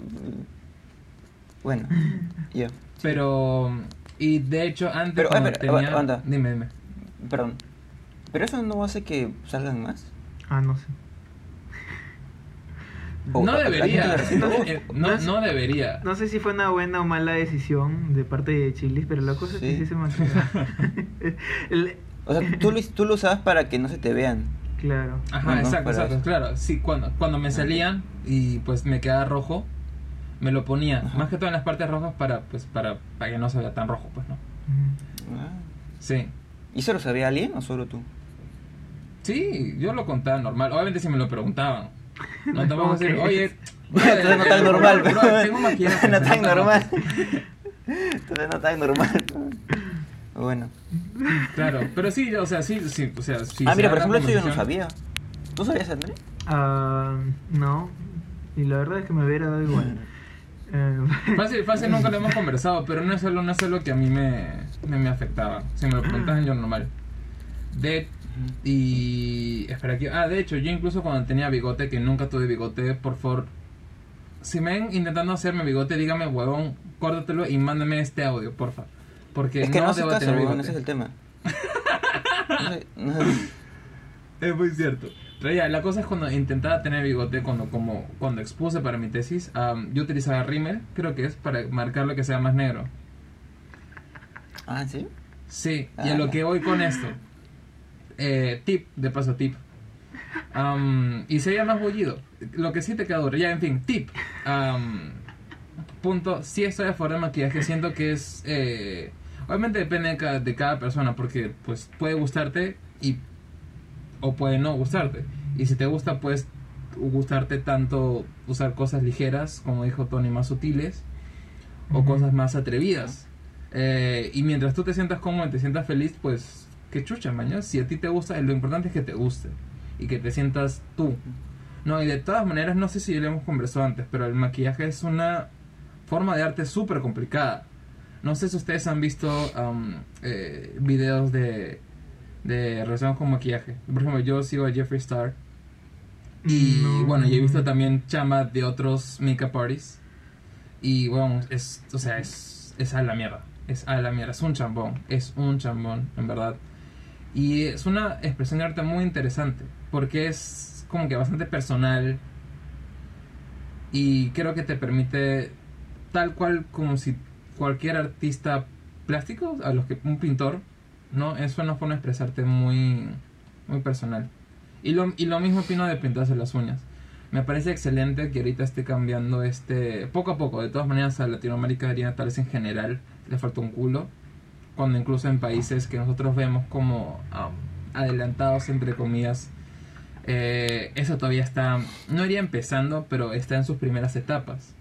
Bueno, ya. Pero, y de hecho, antes Pero, cuando tenía... aguanta. Dime, dime. Perdón. ¿Pero eso no hace que salgan más? Ah, no sé. No debería. Eh, No, no debería. No sé si fue una buena o mala decisión de parte de Chilis, pero la cosa es que Sí. sí se. *laughs* El- O sea, tú lo, tú lo usabas para que no se te vean. Claro. Ajá, No, exacto, exacto. eso. Claro, sí, cuando, cuando me salían y pues me quedaba rojo, me lo ponía. Ajá. Más que todo en las partes rojas para, pues, para, para que no se vea tan rojo, pues, ¿no? Ah. Sí. ¿Y eso lo sabía alguien o solo tú? Sí, yo lo contaba normal. Obviamente si me lo preguntaban. No tampoco Ok. decir, oye... Entonces *laughs* no tan normal, bro, pero... tengo maquillaje. *laughs* no tan rojo". normal. Entonces no tan normal. Bueno. Claro, pero sí, o sea, sí, sí, o sea, sí. ah, mira, por ejemplo, eso yo no sabía. ¿Tú sabías, André? Ah, no. Y la verdad es que me hubiera dado igual. *laughs* Eh, Fácil, fácil nunca lo hemos conversado, pero no es algo, no es algo que a mí me, me, me afectaba. Si me lo preguntaban yo normal. De y espera aquí. Ah, de hecho, yo incluso cuando tenía bigote, que nunca tuve bigote, por favor, si me ven intentando hacerme bigote, dígame, huevón, córtatelo y mándame este audio, porfa. Porque Es que no, haces debo caso, tener bigote. ese es el tema. *laughs* No no- Es muy cierto. Pero ya, la cosa es cuando intentaba tener bigote, cuando como cuando expuse para mi tesis, am, yo utilizaba rímel, creo que es, para marcar lo que sea más negro. Ah, ¿sí? Sí, y Ah, a lo ya. que voy con esto. Eh, tip, de paso tip. Am, y sería más bullido. Lo que sí te queda duro. Ya, en fin, tip. Am, punto. Sí estoy a favor del maquillaje. Siento que es... eh, obviamente depende de cada, de cada persona. Porque pues puede gustarte y... O puede no gustarte. Y si te gusta, puedes gustarte tanto usar cosas ligeras, como dijo Tony, más sutiles. O Ujú. cosas más atrevidas. Eh, y mientras tú te sientas cómodo y te sientas feliz, pues que chucha, mañana. Si a ti te gusta, lo importante es que te guste y que te sientas tú. No, y de todas maneras, no sé si ya lo hemos conversado antes, pero el maquillaje es una forma de arte súper complicada. No sé si ustedes han visto eh, videos de, de relacionados con maquillaje. Por ejemplo, yo sigo a Jeffree Star. Y No. bueno, y he visto también chamba de otros makeup artists. Y bueno, es, o sea, es, es a la mierda. Es a la mierda. Es un chambón. Es un chambón, en verdad. Y es una expresión de arte muy interesante. Porque es como que bastante personal. Y creo que te permite, tal cual como si cualquier artista plástico, a los que un pintor, ¿no? Es una forma de expresarte muy, muy personal. Y lo, y lo mismo opino de pintarse las uñas. Me parece excelente que ahorita esté cambiando este poco a poco. De todas maneras, a Latinoamérica diría tal vez en general le falta un culo. Cuando incluso en países que nosotros vemos como um, adelantados, entre comillas, Eh, eso todavía está, no iría empezando, pero está en sus primeras etapas.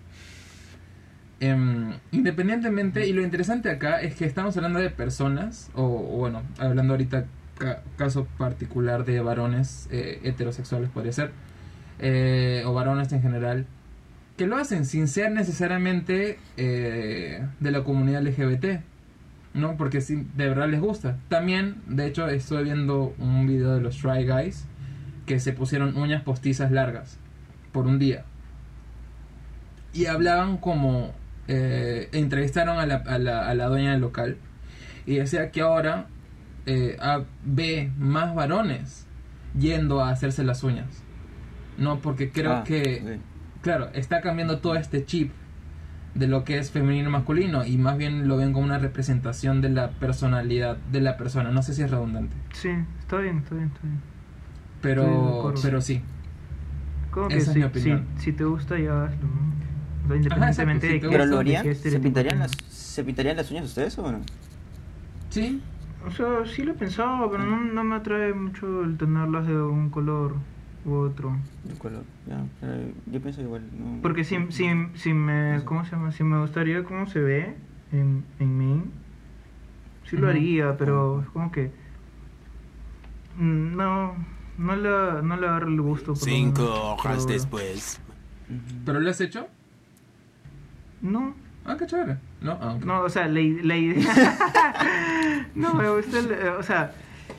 Em, independientemente, y lo interesante acá es que estamos hablando de personas, o, bueno, hablando ahorita ca- caso particular de varones eh, heterosexuales podría ser, eh, o varones en general, que lo hacen sin ser necesariamente de la comunidad LGBT, ¿no? Porque sí, de verdad les gusta. También, de hecho, estoy viendo un video de los Try Guys que se pusieron uñas postizas largas por un día. Y hablaban como... eh, entrevistaron a la, a, la, a la dueña del local y decía que ahora eh, a- ve más varones yendo a hacerse las uñas. No, porque creo Ah, que, claro, está cambiando todo este chip de lo que es femenino y masculino y más bien lo ven como una representación de la personalidad de la persona. No sé si es redundante, Sí, está bien, está bien, está bien. Pero, pero sí. Que Esa es si, mi opinión. si, si te gusta, ya hazlo, ¿no? O sea, independientemente si de que ¿Pero lo harían? ¿Se pintarían, las. ¿Se pintarían las uñas ustedes o no? Sí, O sea, sí lo he pensado, pero no, no me atrae mucho el tenerlas de un color u otro. De color. Ya, yo pienso igual. No, Porque si, si, si me, ¿cómo se llama? Si me gustaría cómo se ve en, en mí, sí lo haría, pero es como que mm, no, no le, no le agarro el gusto. por lo Cinco menos, horas pero- después. Pero lo has hecho. No, Ah, qué chévere. No, ah, no, o sea, la, la idea... *laughs* no, me gusta, el- o sea,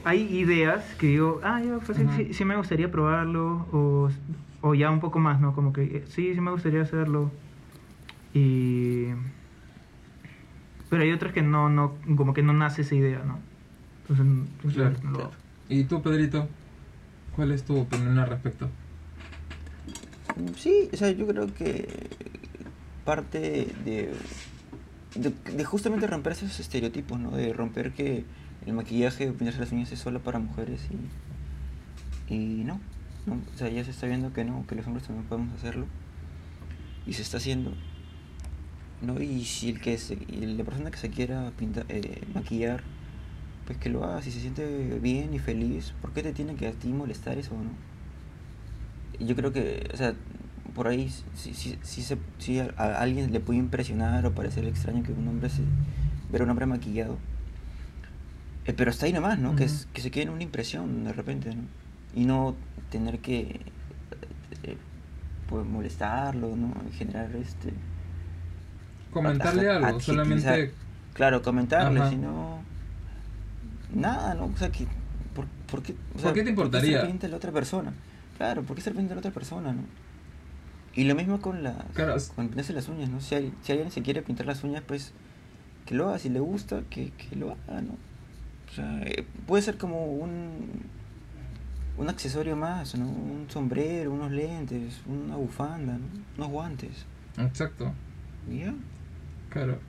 hay ideas que digo, ah, ya, pues sí, sí, sí me gustaría probarlo, o, o ya un poco más, ¿no? Como que eh, sí, sí me gustaría hacerlo. Y... Pero hay otras que no, no, como que no nace esa idea, ¿no? Entonces, entonces Claro, no lo claro. ¿Y tú, Pedrito? ¿Cuál es tu opinión al respecto? Sí, o sea, yo creo que parte de, de, de justamente romper esos estereotipos, ¿no? De romper que el maquillaje o pintarse las uñas es solo para mujeres y, y no, no. O sea, ya se está viendo que no, que los hombres también podemos hacerlo y se está haciendo. ¿no? Y si el que se, la persona que se quiera pintar, eh, maquillar, pues que lo haga, si se siente bien y feliz, ¿por qué te tiene que a ti molestar eso, no? yo creo que, o sea, por ahí si, si, si, se, si a, a alguien le puede impresionar o parecer extraño que un hombre se ver a un hombre maquillado. Eh, pero está ahí nomás, ¿no? que, es, que se quede en una impresión de repente, ¿no? Y no tener que eh, pues, molestarlo, ¿no? Generar este... Comentarle algo, solamente... Claro, comentarle, Ajá. si no... Nada, ¿no? O sea, que... ¿Por, por qué, o sea, qué te importaría? pendiente de la otra persona? Claro, ¿por qué la otra persona, no? Y lo mismo con las... Claro, Con pintarse las uñas, ¿no? Si, si alguien se quiere pintar las uñas, pues... Que lo haga, si le gusta, que, que lo haga, ¿no? O sea, eh, puede ser como un... Un accesorio más, ¿no? Un sombrero, unos lentes, una bufanda, ¿no? Unos guantes. Exacto. Ya. Claro.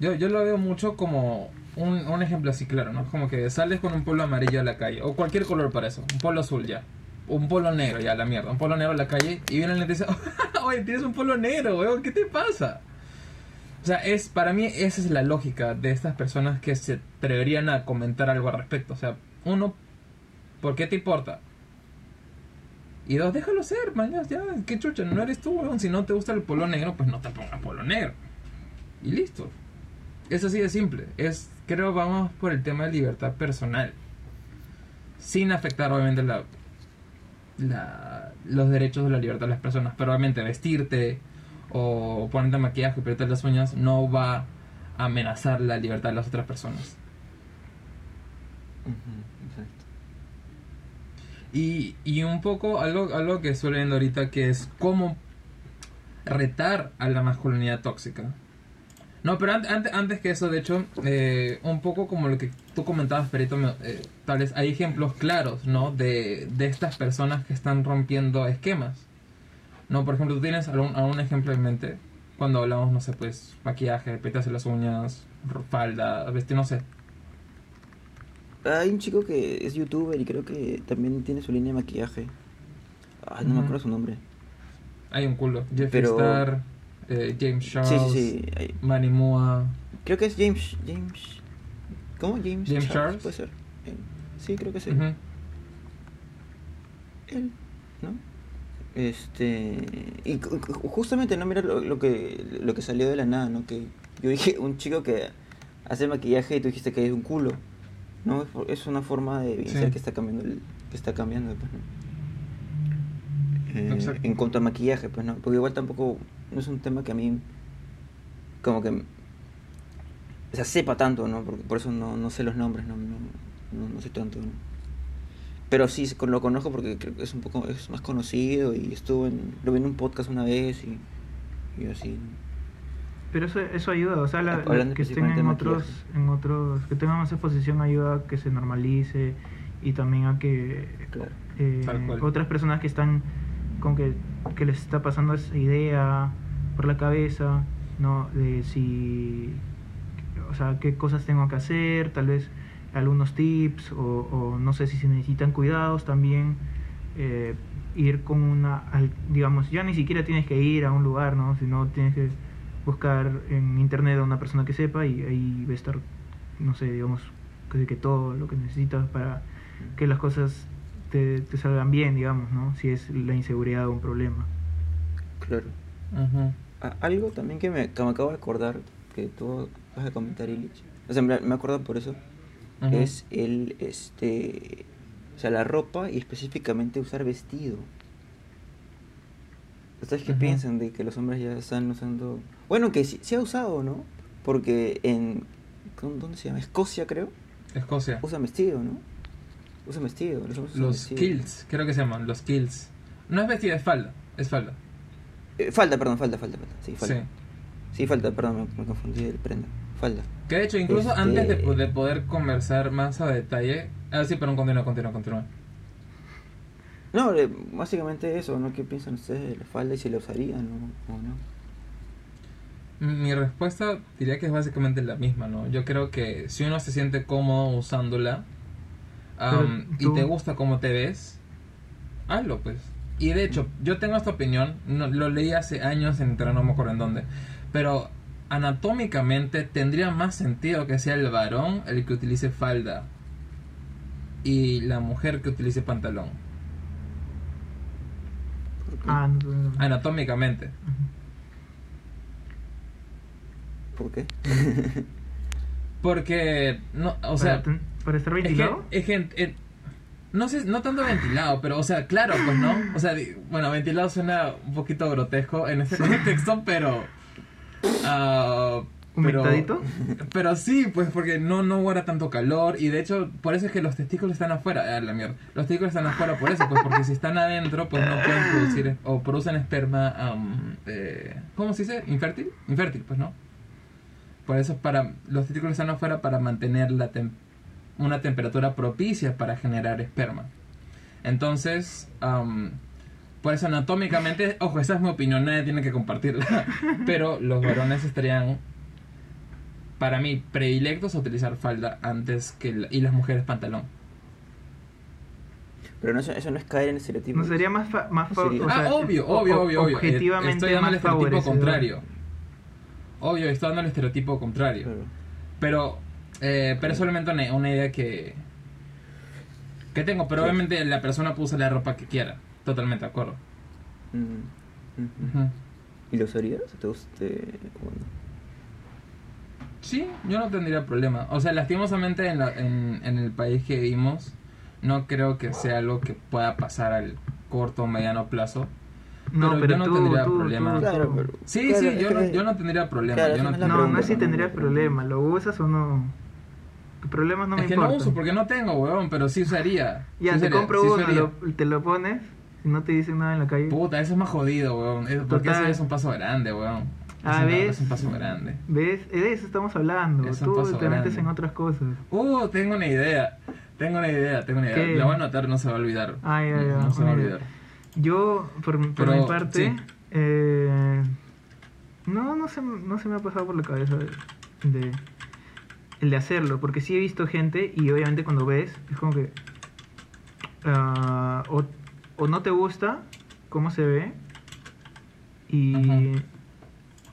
Yo, yo lo veo mucho como un, un ejemplo así, claro, ¿no? Como que sales con un polo amarillo a la calle, o cualquier color para eso, un polo azul ya, un polo negro ya, la mierda, un polo negro a la calle, y vienen y te dicen, *laughs* oye, tienes un polo negro, weón, ¿qué te pasa? Sea, es, para mí esa es la lógica de estas personas que se atreverían a comentar algo al respecto. O sea, uno, ¿por qué te importa? Y dos, déjalo ser, man, ya, ya, qué chucha, no eres tú, weón. Si no te gusta el polo negro, pues no te pongas polo negro. Y listo. Es así de simple. Es, creo, vamos por el tema de libertad personal. Sin afectar, obviamente, la, la, los derechos de la libertad de las personas. Pero obviamente vestirte o ponerte maquillaje y ponerte las uñas no va a amenazar la libertad de las otras personas. Exacto. Y, y un poco algo, algo que estoy leyendo ahorita que es cómo retar a la masculinidad tóxica. No, pero an- ante- antes que eso, de hecho, eh, un poco como lo que tú comentabas, Perito, eh, tal vez hay ejemplos claros, ¿no? De, de estas personas que están rompiendo esquemas. No, por ejemplo, tú tienes algún, algún ejemplo en mente cuando hablamos, no sé, pues, maquillaje, petarse las uñas, falda, vestir, no sé. Hay un chico que es youtuber y creo que también tiene su línea de maquillaje. Ay, no me acuerdo su nombre. Hay un culo. Jeffree Pero- Star, eh, James Sí, Charles. sí, sí. hay- Manny Moa. Creo que es James. James. ¿Cómo? James, James Charles. Puede ser. Él. Sí, creo que él. Ujú. Él. ¿no? Este, y justamente, ¿no? Mira lo, lo que, lo que salió de la nada, ¿no? Que yo dije, un chico que hace maquillaje y tú dijiste que es un culo, ¿no? Es una forma de evidenciar Sí. que está cambiando, el, que está cambiando, pues, ¿no? Eh, en cuanto a maquillaje, pues, ¿no? Porque igual tampoco, no es un tema que a mí, como que, o sea, sepa tanto, ¿no? Porque por eso no, no sé los nombres, no, no, no, no sé tanto, ¿no? Pero sí, se- lo conozco porque creo que es un poco es más conocido y estuvo en, lo vi en un podcast una vez y, y así. Pero eso, eso ayuda, o sea, la- que estén en otros, maquillaje. en otros, que tengan más exposición ayuda a que se normalice y también a que Claro. eh, otras personas que están con que, que les está pasando esa idea por la cabeza, ¿no? De si, o sea, qué cosas tengo que hacer, tal vez algunos tips o, o no sé si se necesitan cuidados también. eh, ir con una, al- digamos, ya ni siquiera tienes que ir a un lugar, ¿no? Sino tienes que buscar en internet a una persona que sepa y ahí va a estar, no sé, digamos, que, que todo lo que necesitas para que las cosas te, te salgan bien, digamos, ¿no? Si es la inseguridad o un problema. Claro. Algo también que me, que me acabo de acordar, que tú vas a comentar, Illich. O sea, me, me acuerdo por eso, Es el, este, o sea, la ropa y específicamente usar vestido. ¿Ustedes qué piensan de que los hombres ya están usando... Bueno, que sí, sí ha usado, ¿no? Porque en... ¿con- ¿Dónde se llama? Escocia, creo. Escocia. Usan vestido, ¿no? Usan vestido. Los, usan Los vestido. kills, creo que se llaman, los kills. No es vestida, es falda. Es falda. Eh, falta, perdón, falta, falta. Sí, falta. Sí. Sí, falta, perdón, me, me confundí el prenda. Falta. Que de hecho, incluso Este- antes de, po- de poder conversar más a detalle. Ah, sí, pero continúa, continúa, continúa. No, eh, básicamente eso, ¿no? ¿Qué piensan ustedes de la falda y si la usarían o, o no? Mi respuesta diría que es básicamente la misma, ¿no? Yo creo que si uno se siente cómodo usándola Pero y te gusta cómo te ves, hazlo, pues. Y de hecho, yo tengo esta opinión, no, lo leí hace años en internet, no me acuerdo en dónde, pero anatómicamente tendría más sentido que sea el varón el que utilice falda y la mujer que utilice pantalón. ¿Por qué? Ah, no, no, no. Anatómicamente. ¿Por qué? *laughs* Porque, no, o sea... para, para estar Es que, ventilado. es que, no sé, no tanto ventilado, pero, o sea, claro, pues no. O sea, bueno, ventilado suena un poquito grotesco en este contexto, pero. Ah, pero, pero sí, pues porque no, no guarda tanto calor y de hecho por eso es que los testículos están afuera. Ah, la mierda. Los testículos están afuera por eso, pues porque si están adentro pues no pueden producir o producen esperma, eh, ¿cómo se dice? Infértil. Infértil, pues no. Por eso es para los testículos están afuera para mantener la tem- una temperatura propicia para generar esperma. Entonces, por eso anatómicamente, ojo, esa es mi opinión, nadie tiene que compartirla. *laughs* Pero los varones estarían, para mí, predilectos a utilizar falda antes que la- y las mujeres pantalón. Pero no, eso, eso no es caer en estereotipos. No sería más, fa- más fa- Sería- o sea, ah, obvio, obvio, obvio, obvio. Eh, Objetivamente Estoy dando el estereotipo contrario. Obvio, estoy dando el estereotipo contrario. Claro. Pero, eh, pero es solamente una, una idea que, que tengo. Pero obviamente la persona puede usar la ropa que quiera. Totalmente de acuerdo. Mm, ujú. Ujú. ¿Y lo usarías? ¿Te guste? Bueno. Sí, yo no tendría problema. O sea, lastimosamente en, la- en, en el país que vivimos, no creo que sea algo que pueda pasar al corto o mediano plazo. No, Pero pero, yo no tú, tendría tú, problema. tú- Claro, tú- pero... Sí, claro, sí, es yo no, yo no tendría problema. Claro, yo no no es No, tendría- es si pregunta. problemas, ¿lo usas o no? ¿Qué problemas no me es que importan? no uso porque no tengo, weón, pero sí usaría. Ya, Sí te usaría, compro sí uno, lo- te lo pones no te dicen nada en la calle. Puta, eso es más jodido, weón. Es- Porque eso es un paso grande, weón. Ah, ¿ves? es un paso grande. ¿Ves? De eso estamos hablando. Es Tú te metes en otras cosas. Uh, tengo una idea. Tengo una idea, tengo una idea. ¿Qué? La voy a anotar, no se va a olvidar. Ah, ya, ya, No se va a olvidar. Yo, por, por Pero, mi parte, sí. eh, no, no se, no se me ha pasado por la cabeza de, de- el de hacerlo, porque sí he visto gente y obviamente cuando ves, es como que ah, o, o no te gusta cómo se ve y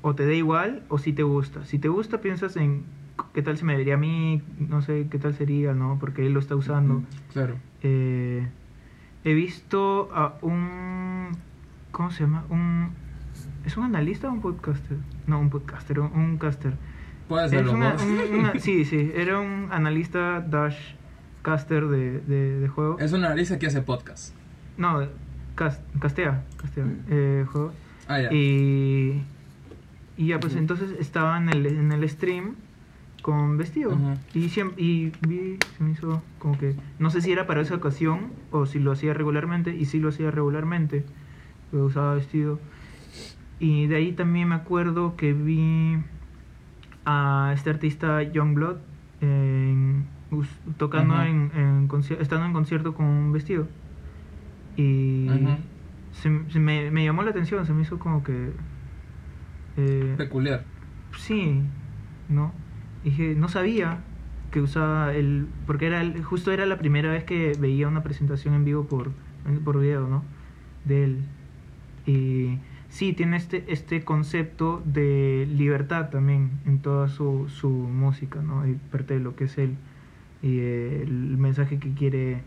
o te da igual o si te gusta. Si te gusta piensas en qué tal se me vería a mí, no sé qué tal sería, ¿no? Porque él lo está usando. Claro. Eh, he visto a un... ¿Cómo se llama? Un... ¿Es un analista o un podcaster? No, un podcaster, un, un caster. Puede ser una- un- una- *laughs* sí, sí, era un analista dash caster de, de, de juego. Es una analista que hace podcast. No, cast, castea, castea, Mm. eh, juego. Ah, ya. Y, y ya, pues entonces estaba en el, en el stream con vestido. Y siempre, y vi, se me hizo como que, no sé si era para esa ocasión o si lo hacía regularmente, y sí lo hacía regularmente, usaba vestido. Y de ahí también me acuerdo que vi a este artista Youngblood en, us- tocando en, en estando en concierto con un vestido. Y se, se me, me llamó la atención, se me hizo como que... eh, Peculiar. Sí, ¿no? Dije, no sabía que usaba el... Porque era el- justo era la primera vez que veía una presentación en vivo por, por video, ¿no? De él. Y sí, tiene este, este concepto de libertad también en toda su, su música, ¿no? Y parte de lo que es él. Y eh, el mensaje que quiere,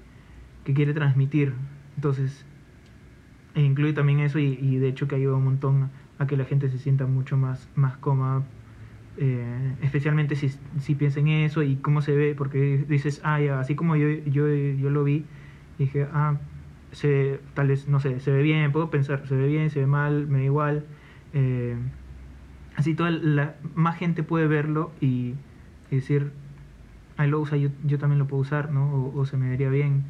que quiere transmitir. Entonces, e incluye también eso y, de hecho que ayuda un montón a que la gente se sienta mucho más, más cómoda, eh, especialmente si, si piensa en eso y cómo se ve, porque dices, ah, ya, así como yo, yo, yo lo vi, dije, ah, se, tal vez, no sé, se ve bien, puedo pensar, se ve bien, se ve mal, me da igual. eh, así toda la, más gente puede verlo y, decir, ah, lo usa, yo, yo también lo puedo usar, ¿no? O, o se me vería bien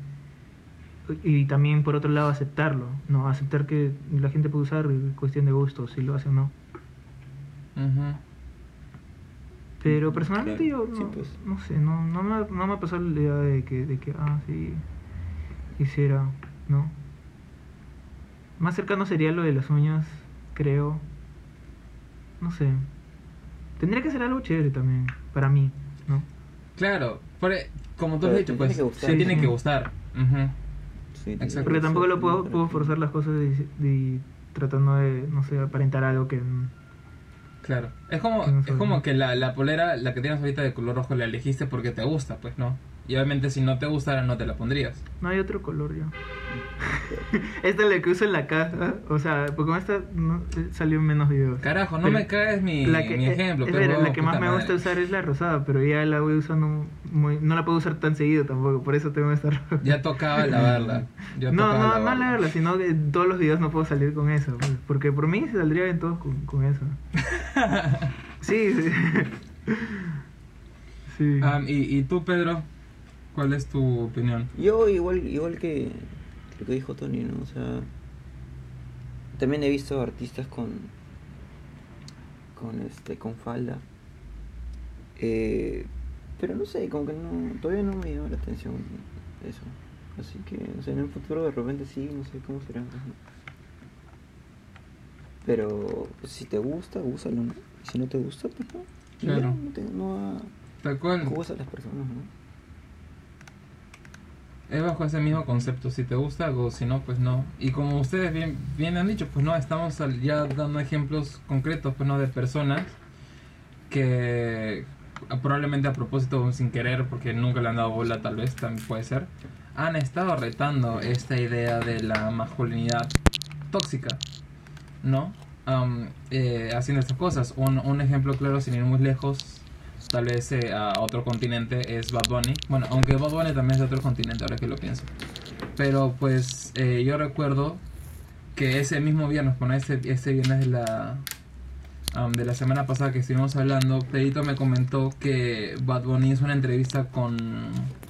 y también por otro lado aceptarlo, no aceptar que la gente puede usar es cuestión de gusto, si lo hace o no. Ujú. Pero personalmente Claro, yo sí, no, pues. no sé, no, no, me, no me ha pasado la idea de que, de que, ah, sí, quisiera, ¿no? Más cercano sería lo de las uñas, creo. No sé. Tendría que ser algo chévere también, para mí, ¿no? Claro, por e- como tú has Pero dicho, pues tiene que gustar. sí tiene Sí, que sí. gustar. Ujú. Sí, Exacto. Porque tampoco lo puedo, puedo forzar las cosas y, y tratando de, no sé, aparentar algo que... Claro. Es como, Que no es como que la, la polera, la que tienes ahorita de color rojo, la elegiste porque te gusta, pues no. Y obviamente si no te gustara no te la pondrías. No hay otro color ya. *laughs* esta es la que uso en la casa. O sea, porque esta no, eh, salió en menos videos. Carajo, no Pero me caes mi, la que, mi eh, ejemplo. es huevón, la que más me gusta usar es la rosada, pero ya la voy usando muy... No la puedo usar tan seguido tampoco, por eso tengo esta *laughs* roja. Ya tocaba lavarla. *laughs* Ya no, tocaba no, no lavarla. lavarla, sino que todos los videos no puedo salir con eso. pues, porque por mí saldría bien todos con, con eso. sí, sí. y, y tú, Pedro, ¿cuál es tu opinión? Yo igual, igual que lo que dijo Tony, ¿no? O sea, también he visto artistas con con este con falda. Eh, pero no sé, como que no todavía no me llama la atención eso. Así que, o sea, en el futuro de repente sí, no sé cómo será. ¿no? Pero si te gusta, úsalo, ¿no? Si no te gusta, pues no. Claro. No, te, no Tal cual. juzgas a las personas, ¿no? Es bajo ese mismo concepto. Si te gusta algo, si no, pues no. Y como ustedes bien, bien han dicho, pues no, estamos ya dando ejemplos concretos, pues no, de personas que probablemente a propósito sin querer, porque nunca le han dado bola, tal vez, también puede ser, han estado retando esta idea de la masculinidad tóxica, ¿no? Am, eh, haciendo estas cosas. Un, un ejemplo claro, sin ir muy lejos, tal vez eh, a otro continente, es Bad Bunny. Bueno, aunque Bad Bunny también es de otro continente, ahora que lo pienso. Pero pues eh, yo recuerdo que ese mismo viernes, bueno, ese, ese viernes de la, am, de la semana pasada que estuvimos hablando, Pedrito me comentó que Bad Bunny hizo una entrevista con,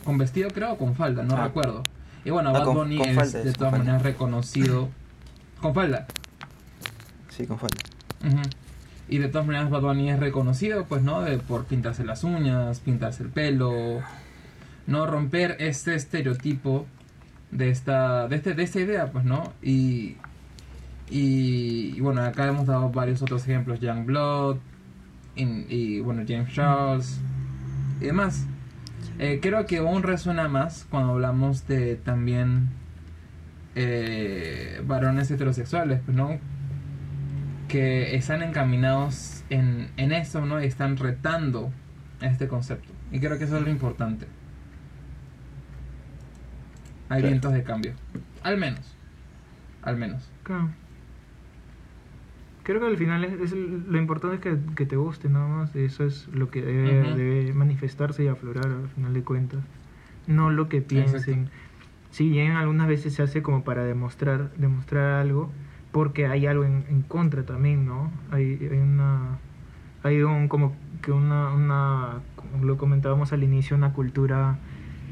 con vestido, creo, o con falda, no Ah. recuerdo. Y bueno, Ah, Bad Bunny con es de todas maneras reconocido *clears throat* con falda. Sí, con falda. Ujú. Y de todas maneras Bad es reconocido, pues, ¿no? De, por pintarse las uñas, pintarse el pelo, no romper este estereotipo de esta, de este, de esta idea, pues, ¿no? Y, y, bueno, acá hemos dado varios otros ejemplos, Young Blood, y, bueno, James Charles y demás. Eh, creo que aún resuena más cuando hablamos de también eh, varones heterosexuales, pues, ¿no? Que están encaminados en, en eso, ¿no? Y están retando este concepto. Y creo que eso es lo importante. Hay Claro. vientos de cambio. Al menos. Al menos. Claro. Creo que al final es, es lo importante es que, que te guste, nada más. Eso es lo que debe, debe manifestarse y aflorar al final de cuentas. No lo que piensen. Si bien algunas veces se hace como para demostrar, demostrar algo, porque hay algo en, en contra también, ¿no? Hay, hay una. Hay un como que una, una. Como lo comentábamos al inicio, una cultura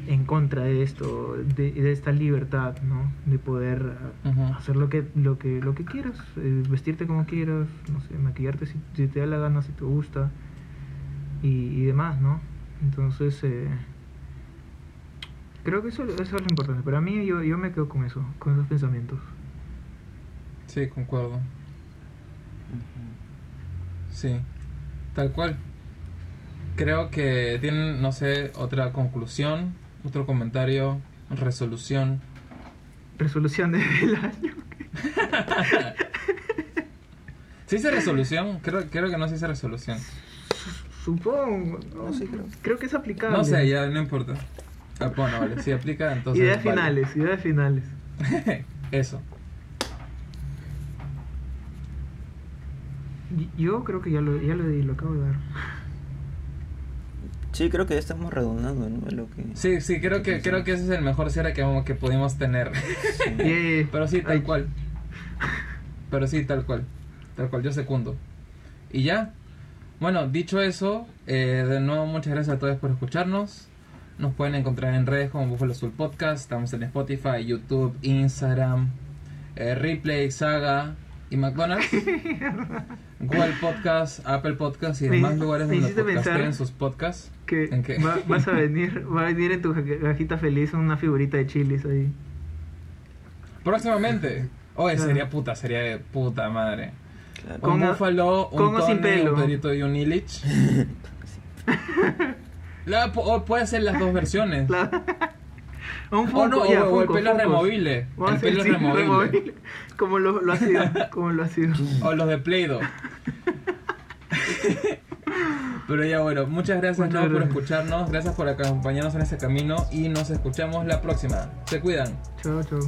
en contra de esto, de, de esta libertad, ¿no? De poder Ujú. hacer lo que, lo que, lo que quieras, eh, vestirte como quieras, no sé, maquillarte si, si te da la gana, si te gusta y, y demás, ¿no? Entonces, eh, creo que eso, eso es lo importante. Para mí, yo, yo me quedo con eso, con esos pensamientos. Sí, concuerdo. Sí, tal cual. Creo que tienen, no sé, otra conclusión, otro comentario, resolución. Resolución *laughs* del año. *laughs* ¿Se dice resolución? Creo, creo que no se dice resolución. Supongo. No sé, creo. Creo que es aplicable. No sé, ya no importa. Ah, bueno, vale, si aplica, entonces. Ideas vale. finales, ideas finales. *laughs* Eso. Yo creo que ya lo, ya lo, di, lo acabo de dar. Sí, creo que ya estamos redundando, ¿no? Lo que... Sí, sí, creo que, creo que ese es el mejor cierre que, que pudimos tener. *laughs* Yeah. Pero sí, tal Ay, cual. Pero sí, tal cual. Tal cual, yo secundo. Y ya. Bueno, dicho eso, eh, de nuevo muchas gracias a todos por escucharnos. Nos pueden encontrar en redes como Buffalo Soul Podcast. Estamos en Spotify, YouTube, Instagram, eh, Replay, Saga y McDonald's. *laughs* Google Podcast, Apple Podcast y demás hiciste- lugares donde podcasten sus podcasts. que ¿En qué? va- vas a *laughs* venir, va a venir en tu ca- cajita feliz una figurita de chilis ahí. Próximamente. Oye, Claro. sería puta, sería de puta madre. Claro. Con- Un Búfalo, un con o sin pelo. un Pedrito y un. *laughs* La- po- o puede ser las dos versiones. La- un O Funko, no, ya, o el pelo removible. El a pelo sí, removible. Como lo, lo ha sido, como lo ha sido. O los de Play-Doh. *laughs* Pero ya bueno, muchas gracias Muchas por escucharnos, gracias por acompañarnos en este camino y nos escuchamos la próxima. Se cuidan. Chao, chao.